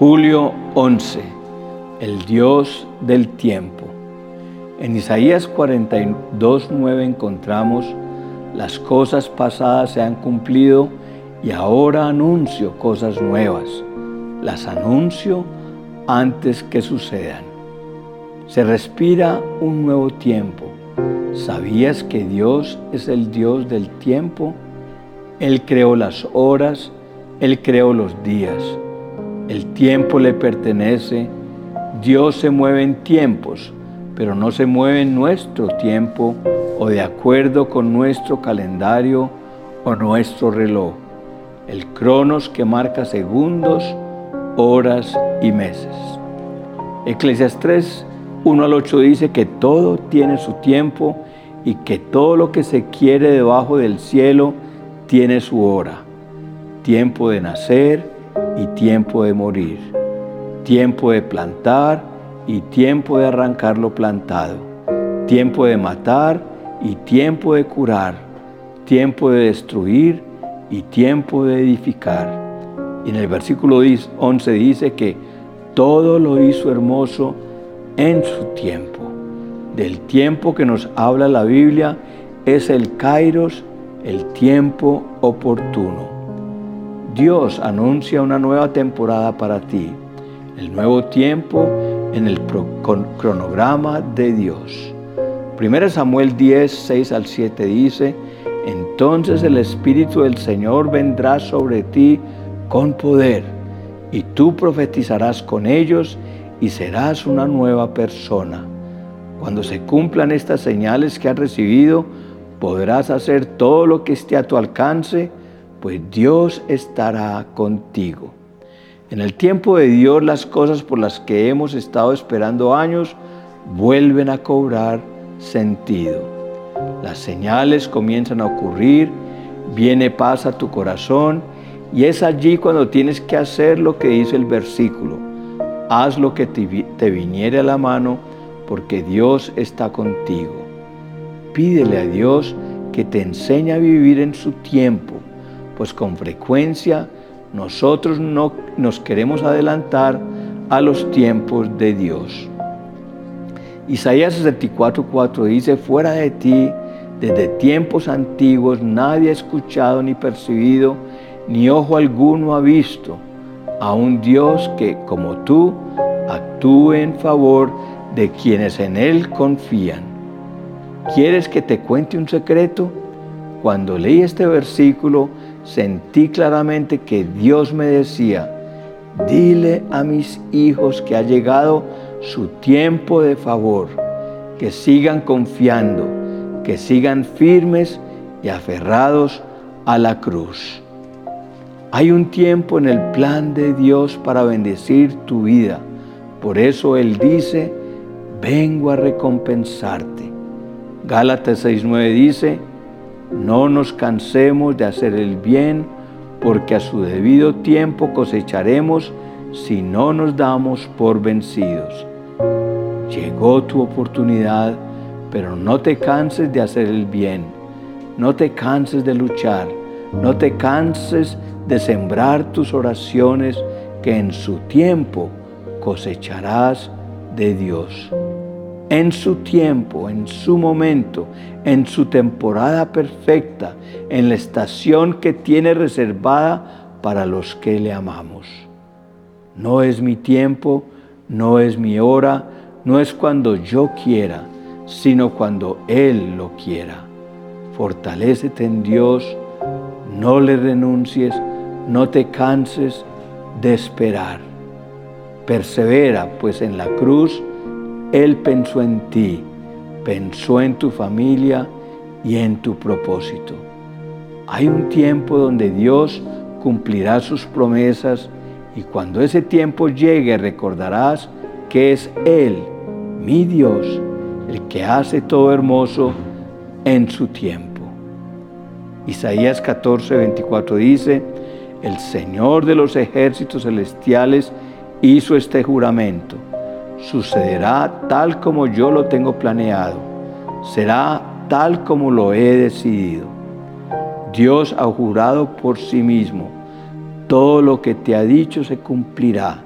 Julio 11. El Dios del tiempo. En Isaías 42, 9 encontramos, las cosas pasadas se han cumplido y ahora anuncio cosas nuevas. Las anuncio antes que sucedan. Se respira un nuevo tiempo. ¿Sabías que Dios es el Dios del tiempo? Él creó las horas, Él creó los días. El tiempo le pertenece. Dios se mueve en tiempos, pero no se mueve en nuestro tiempo o de acuerdo con nuestro calendario o nuestro reloj. El cronos que marca segundos, horas y meses. Eclesiastes 3, 1 al 8 dice que todo tiene su tiempo y que todo lo que se quiere debajo del cielo tiene su hora. Tiempo de nacer y tiempo de morir, tiempo de plantar y tiempo de arrancar lo plantado, tiempo de matar y tiempo de curar, tiempo de destruir y tiempo de edificar. Y en el versículo 11 dice que todo lo hizo hermoso en su tiempo. Del tiempo que nos habla la Biblia es el kairos, el tiempo oportuno. Dios anuncia una nueva temporada para ti, el nuevo tiempo en el cronograma de Dios. 1 Samuel 10, 6 al 7 dice, entonces el Espíritu del Señor vendrá sobre ti con poder, y tú profetizarás con ellos y serás una nueva persona. Cuando se cumplan estas señales que has recibido, podrás hacer todo lo que esté a tu alcance pues Dios estará contigo. En el tiempo de Dios las cosas por las que hemos estado esperando años vuelven a cobrar sentido. Las señales comienzan a ocurrir, viene paz a tu corazón y es allí cuando tienes que hacer lo que dice el versículo. Haz lo que te, viniere a la mano porque Dios está contigo. Pídele a Dios que te enseñe a vivir en su tiempo pues con frecuencia nosotros no nos queremos adelantar a los tiempos de Dios. Isaías 64:4 dice, fuera de ti, desde tiempos antiguos, nadie ha escuchado ni percibido, ni ojo alguno ha visto a un Dios que, como tú, actúe en favor de quienes en Él confían. ¿Quieres que te cuente un secreto? Cuando leí este versículo, sentí claramente que Dios me decía, dile a mis hijos que ha llegado su tiempo de favor, que sigan confiando, que sigan firmes y aferrados a la cruz. Hay un tiempo en el plan de Dios para bendecir tu vida. Por eso Él dice, vengo a recompensarte. Gálatas 6.9 dice, no nos cansemos de hacer el bien, porque a su debido tiempo cosecharemos si no nos damos por vencidos. Llegó tu oportunidad, pero no te canses de hacer el bien, no te canses de luchar, no te canses de sembrar tus oraciones que en su tiempo cosecharás de Dios en su tiempo, en su momento, en su temporada perfecta, en la estación que tiene reservada para los que le amamos. No es mi tiempo, no es mi hora, no es cuando yo quiera, sino cuando Él lo quiera. Fortalécete en Dios, no le renuncies, no te canses de esperar. Persevera, pues en la cruz, él pensó en ti, pensó en tu familia y en tu propósito. Hay un tiempo donde Dios cumplirá sus promesas y cuando ese tiempo llegue recordarás que es Él, mi Dios, el que hace todo hermoso en su tiempo. Isaías 14, 24 dice, el Señor de los ejércitos celestiales hizo este juramento sucederá tal como yo lo tengo planeado, será tal como lo he decidido. Dios ha jurado por sí mismo, todo lo que te ha dicho se cumplirá,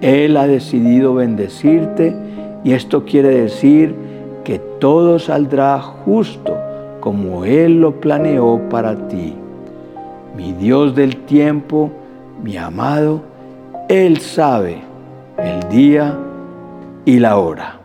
Él ha decidido bendecirte y esto quiere decir que todo saldrá justo como Él lo planeó para ti. Mi Dios del tiempo, mi amado, Él sabe el día y la hora.